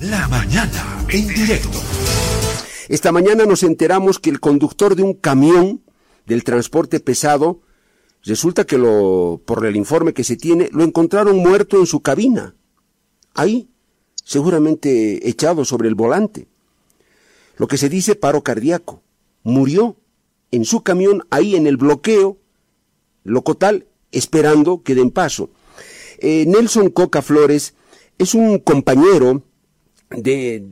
La mañana en directo. Esta mañana nos enteramos que el conductor de un camión del transporte pesado, resulta que lo, por el informe que se tiene, lo encontraron muerto en su cabina. Ahí, seguramente echado sobre el volante. Lo que se dice paro cardíaco. Murió en su camión ahí en el bloqueo locotal esperando que den paso. Eh, Nelson Coca Flores es un compañero de,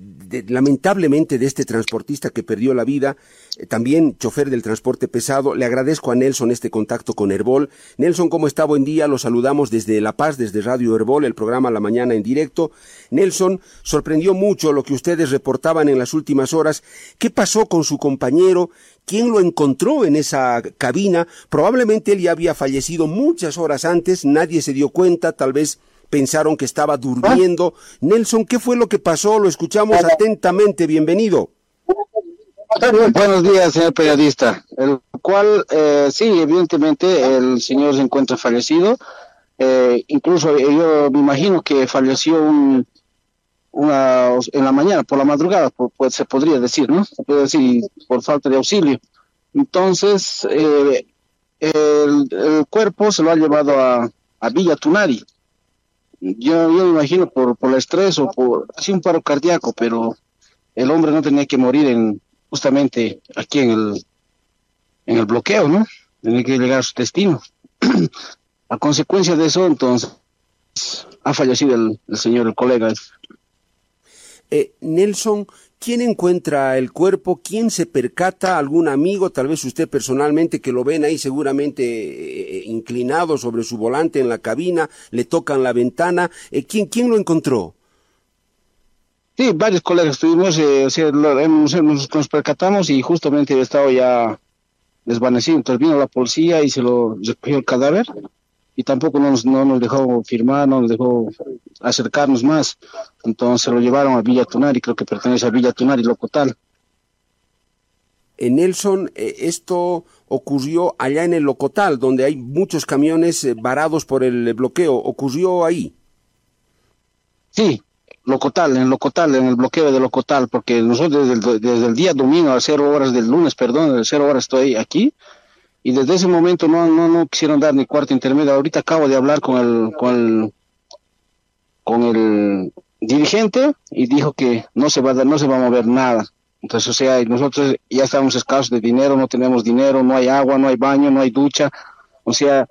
lamentablemente de este transportista que perdió la vida, eh, también chofer del transporte pesado. Le agradezco a Nelson este contacto con Herbol. Nelson, ¿cómo está? Buen día. Lo saludamos desde La Paz, desde Radio Herbol, el programa La Mañana en directo. Nelson, sorprendió mucho lo que ustedes reportaban en las últimas horas. ¿Qué pasó con su compañero? ¿Quién lo encontró en esa cabina? Probablemente él ya había fallecido muchas horas antes, nadie se dio cuenta, tal vez pensaron que estaba durmiendo. Nelson, ¿qué fue lo que pasó? Lo escuchamos atentamente. Bienvenido. Buenos días, señor periodista. El cual, eh, sí, evidentemente el señor se encuentra fallecido. Eh, incluso yo me imagino que falleció un, una, en la mañana, por la madrugada, pues se podría decir, ¿no? Se puede decir por falta de auxilio. Entonces, eh, el, cuerpo se lo ha llevado a, a Villa Tunari yo, yo me imagino por, por el estrés o por así un paro cardíaco, pero el hombre no tenía que morir en justamente aquí en el en el bloqueo, ¿no? Tenía que llegar a su destino. a consecuencia de eso, entonces, ha fallecido el, el señor, el colega. Eh, Nelson, ¿Quién encuentra el cuerpo? ¿Quién se percata? ¿Algún amigo? Tal vez usted personalmente que lo ven ahí seguramente eh, inclinado sobre su volante en la cabina, le tocan la ventana. Eh, ¿quién, ¿Quién lo encontró? Sí, varios colegas estuvimos, eh, o sea, nos, percatamos y justamente estaba ya desvanecido. Entonces vino la policía y se lo recogió el cadáver y tampoco nos, no nos dejó firmar, no nos dejó acercarnos más. Entonces lo llevaron a Villa Tunari, creo que pertenece a Villa Tunari, Locotal. En Nelson, eh, esto ocurrió allá en el Locotal, donde hay muchos camiones eh, varados por el bloqueo. ¿Ocurrió ahí? Sí, Locotal, en Locotal, en el bloqueo de Locotal, porque nosotros desde el, desde el día domingo a cero horas del lunes, perdón, a cero horas estoy aquí, y desde ese momento no, quisieron dar ni cuarto intermedio. Ahorita acabo de hablar con el, con el, con el dirigente y dijo que no se va a dar, no se va a mover nada. Entonces, o sea, nosotros ya estamos escasos de dinero, no tenemos dinero, no hay agua, no hay baño, no hay ducha. O sea,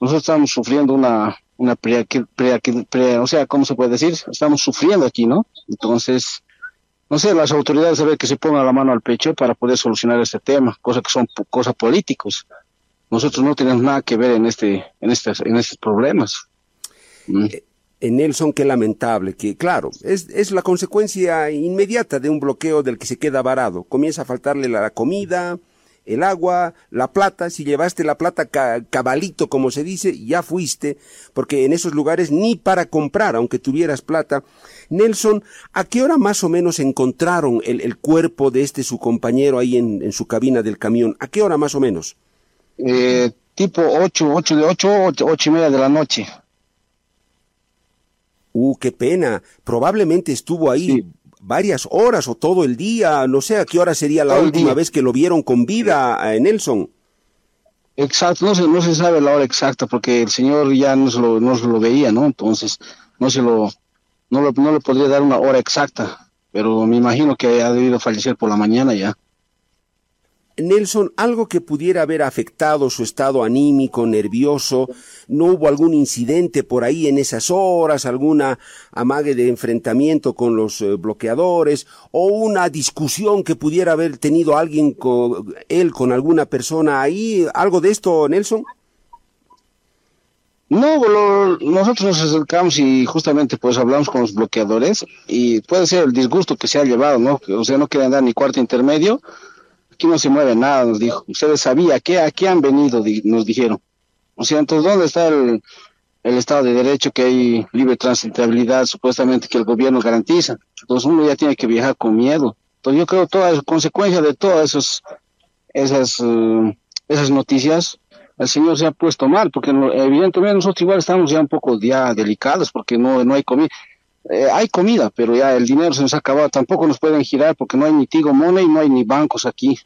nosotros estamos sufriendo una, una pre, pre, o sea, ¿cómo se puede decir? Estamos sufriendo aquí, ¿no? Entonces, no sé, las autoridades deben que se pongan la mano al pecho para poder solucionar este tema, cosa que son cosas políticos. Nosotros no tenemos nada que ver en este, en estos, en estos problemas. ¿Mm? Eh, en Nelson, qué lamentable, que claro, es, es la consecuencia inmediata de un bloqueo del que se queda varado. Comienza a faltarle la comida, el agua, la plata, si llevaste la plata cabalito, como se dice, ya fuiste, porque en esos lugares ni para comprar, aunque tuvieras plata. Nelson, ¿a qué hora más o menos encontraron el, el cuerpo de este su compañero ahí en, en, su cabina del camión? ¿A qué hora más o menos? Eh, tipo ocho, ocho de ocho, ocho, ocho y media de la noche. Uh, qué pena. Probablemente estuvo ahí varias horas o todo el día, no sé a qué hora sería la última vez que lo vieron con vida a Nelson. Exacto, no se, no se sabe la hora exacta porque el señor ya no se lo, no se lo veía, ¿no? Entonces, no se lo, no, lo, no le podría dar una hora exacta, pero me imagino que ha debido fallecer por la mañana ya. Nelson, algo que pudiera haber afectado su estado anímico, nervioso, no hubo algún incidente por ahí en esas horas, alguna amague de enfrentamiento con los eh, bloqueadores o una discusión que pudiera haber tenido alguien con él con alguna persona ahí, algo de esto, Nelson? No, nosotros nos acercamos y justamente pues hablamos con los bloqueadores y puede ser el disgusto que se ha llevado, ¿no? O sea, no quieren dar ni cuarto intermedio aquí no se mueve nada, nos dijo. Ustedes sabían que aquí han venido, nos dijeron. O sea, entonces, ¿dónde está el, el Estado de Derecho que hay libre transitabilidad, supuestamente que el gobierno garantiza? Entonces uno ya tiene que viajar con miedo. Entonces yo creo que todas las consecuencias de todas esas, esas noticias, el señor se ha puesto mal, porque evidentemente nosotros igual estamos ya un poco ya delicados, porque no, no hay comida. eh, hay comida, pero ya el dinero se nos ha acabado. Tampoco nos pueden girar porque no hay ni Tigo Money, no hay ni bancos aquí.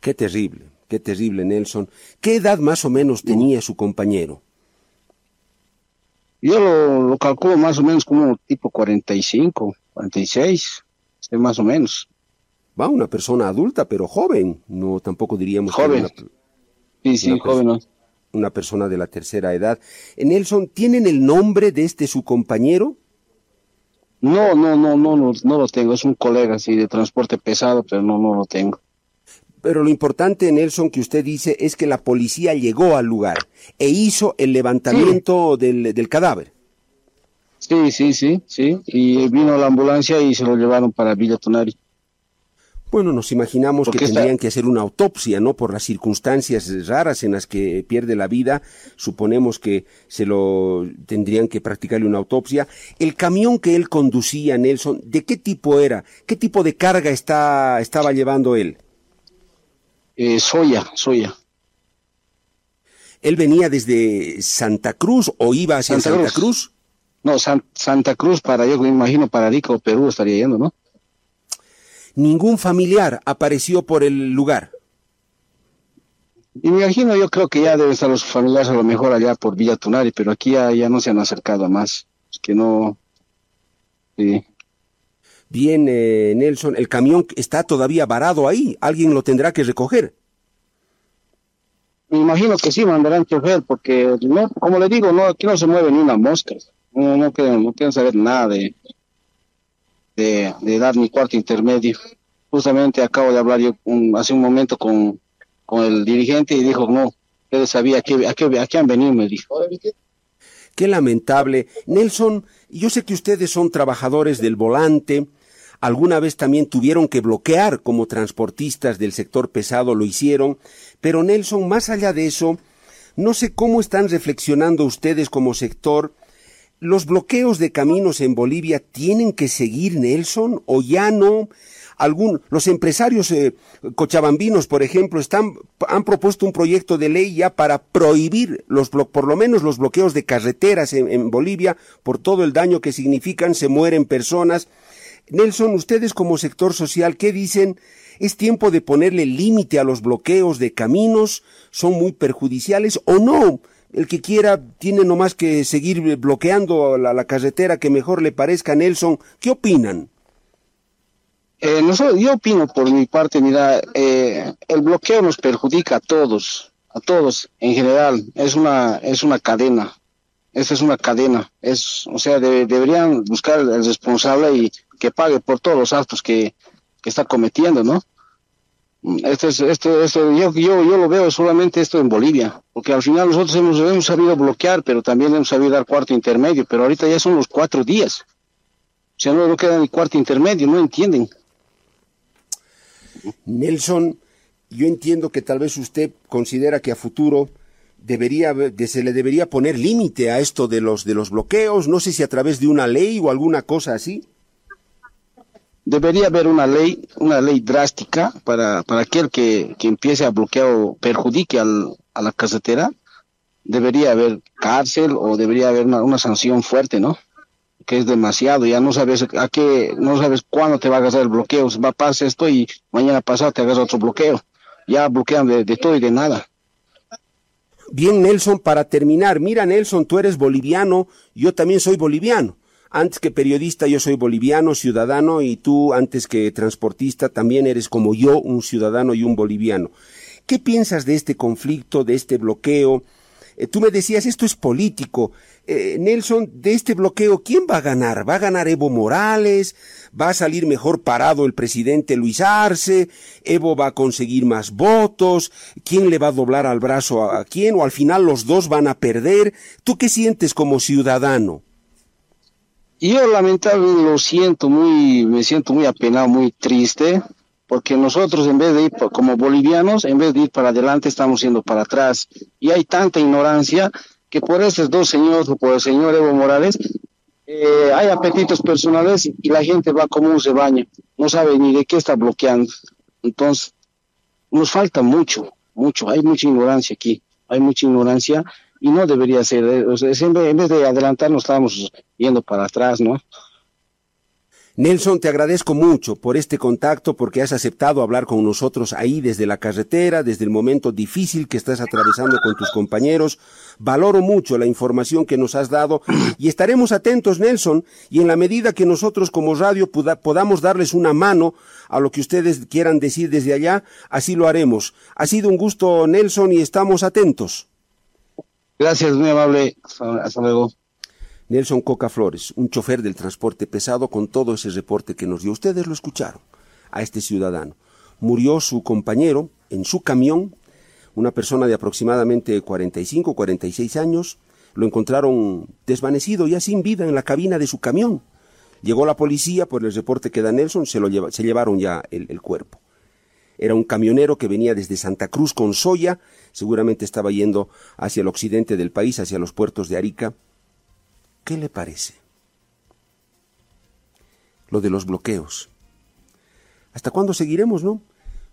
Qué terrible, qué terrible, Nelson. ¿Qué edad más o menos tenía su compañero? Yo lo, lo calculo más o menos como tipo 45, 46, más o menos. Va, una persona adulta, pero joven. No, tampoco diríamos joven. Que una, sí, sí, una joven. Una persona de la tercera edad. Nelson, ¿tienen el nombre de este su compañero? No, no, no, no, no, no lo tengo. Es un colega, sí, de transporte pesado, pero no, no lo tengo. Pero lo importante, Nelson, que usted dice es que la policía llegó al lugar e hizo el levantamiento sí. del, del, cadáver. Sí, sí, sí, sí. Y vino la ambulancia y se lo llevaron para Villa Tunari. Bueno, nos imaginamos que tendrían está... que hacer una autopsia, ¿no? Por las circunstancias raras en las que pierde la vida, suponemos que se lo tendrían que practicarle una autopsia. El camión que él conducía, Nelson, ¿de qué tipo era? ¿Qué tipo de carga está, estaba llevando él? Eh, soya, soya. ¿Él venía desde Santa Cruz o iba hacia Santa, Santa Cruz? Cruz? No, San, Santa Cruz para, yo me imagino, para Rico, Perú estaría yendo, ¿no? Ningún familiar apareció por el lugar. Y me imagino, yo creo que ya deben estar los familiares a lo mejor allá por Villa Tunari, pero aquí ya, ya no se han acercado más. Es que no. Sí. Bien, eh, Nelson, el camión está todavía varado ahí. Alguien lo tendrá que recoger. Me imagino que sí mandarán chofer, porque no, como le digo, no, aquí no se mueve ni una mosca. No, no quieren, no quieren saber nada de, de, de, dar mi cuarto intermedio. Justamente acabo de hablar yo un, hace un momento con, con el dirigente y dijo, no, él sabía a qué, a qué, a qué han venido, me dijo. Qué lamentable. Nelson, yo sé que ustedes son trabajadores del volante, alguna vez también tuvieron que bloquear como transportistas del sector pesado, lo hicieron, pero Nelson, más allá de eso, no sé cómo están reflexionando ustedes como sector ¿Los bloqueos de caminos en Bolivia tienen que seguir, Nelson, o ya no? Algún, los empresarios eh, cochabambinos, por ejemplo, están, han propuesto un proyecto de ley ya para prohibir los, por lo menos los bloqueos de carreteras en, en Bolivia por todo el daño que significan, se mueren personas. Nelson, ustedes como sector social, ¿qué dicen? ¿Es tiempo de ponerle límite a los bloqueos de caminos? ¿Son muy perjudiciales o no? El que quiera tiene nomás que seguir bloqueando la, la carretera que mejor le parezca a Nelson. ¿Qué opinan? Eh, yo opino por mi parte, mira, eh, el bloqueo nos perjudica a todos, a todos en general. Es una, es una cadena. Esa es una cadena. Es, o sea, de, deberían buscar el responsable y que pague por todos los actos que, que está cometiendo, ¿no? Esto es, esto, esto, yo, yo, yo lo veo solamente esto en Bolivia, porque al final nosotros hemos, sabido bloquear, pero también hemos sabido dar cuarto intermedio, pero ahorita ya son los cuatro días. O sea, no, no queda ni cuarto intermedio, no entienden. Nelson, yo entiendo que tal vez usted considera que a futuro debería se le debería poner límite a esto de los de los bloqueos, no sé si a través de una ley o alguna cosa así debería haber una ley, una ley drástica para, para aquel que, que empiece a bloquear o perjudique al, a la carretera. Debería haber cárcel o debería haber una, una, sanción fuerte, ¿no? Que es demasiado, ya no sabes a qué, no sabes cuándo te va a agarrar el bloqueo, va a pasar esto y mañana pasado te agarra otro bloqueo. Ya bloquean de, de todo y de nada. Bien, Nelson, para terminar, mira, Nelson, tú eres boliviano, yo también soy boliviano antes que periodista yo soy boliviano, ciudadano, y tú antes que transportista también eres como yo un ciudadano y un boliviano. ¿Qué piensas de este conflicto, de este bloqueo? Eh, tú me decías, esto es político. Eh, Nelson, de este bloqueo, ¿quién va a ganar? ¿Va a ganar Evo Morales? ¿Va a salir mejor parado el presidente Luis Arce? ¿Evo va a conseguir más votos? ¿Quién le va a doblar al brazo a, a quién? ¿O al final los dos van a perder? ¿Tú qué sientes como ciudadano? Yo lamentablemente lo siento muy, me siento muy apenado, muy triste, porque nosotros en vez de ir como bolivianos, en vez de ir para adelante, estamos yendo para atrás. Y hay tanta ignorancia que por esos dos señores o por el señor Evo Morales, eh, hay apetitos personales y la gente va como un baña, no sabe ni de qué está bloqueando. Entonces, nos falta mucho, mucho, hay mucha ignorancia aquí, hay mucha ignorancia y no debería ser. Eh, siempre en vez de adelantarnos estábamos yendo para atrás, ¿no? Nelson, te agradezco mucho por este contacto, porque has aceptado hablar con nosotros ahí desde la carretera, desde el momento difícil que estás atravesando con tus compañeros. Valoro mucho la información que nos has dado y estaremos atentos, Nelson, y en la medida que nosotros como radio podamos darles una mano a lo que ustedes quieran decir desde allá, así lo haremos. Ha sido un gusto, Nelson, y estamos atentos. Gracias, muy amable. Hasta luego. Nelson Coca Flores, un chofer del transporte pesado con todo ese reporte que nos dio. Ustedes lo escucharon a este ciudadano. Murió su compañero en su camión, una persona de aproximadamente 45, 46 años. Lo encontraron desvanecido, ya sin vida, en la cabina de su camión. Llegó la policía, por el reporte que da Nelson, se, lo se llevaron ya el cuerpo. Era un camionero que venía desde Santa Cruz con soya, seguramente estaba yendo hacia el occidente del país, hacia los puertos de Arica, ¿Qué le parece? Lo de los bloqueos. ¿Hasta cuándo seguiremos, no?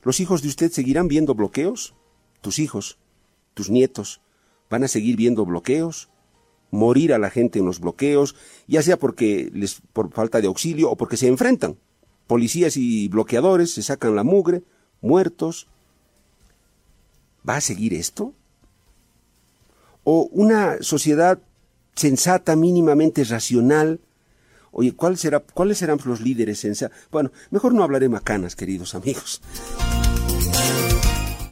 ¿Los hijos de usted seguirán viendo bloqueos? ¿Tus hijos, tus nietos, van a seguir viendo bloqueos? ¿Morir a la gente en los bloqueos, ya sea porque les por falta de auxilio o porque se enfrentan? Policías y bloqueadores se sacan la mugre, muertos. ¿Va a seguir esto? ¿O una sociedad sensata, mínimamente racional. Oye, ¿cuál será, ¿cuáles serán los líderes sensatos? Bueno, mejor no hablaré macanas, queridos amigos.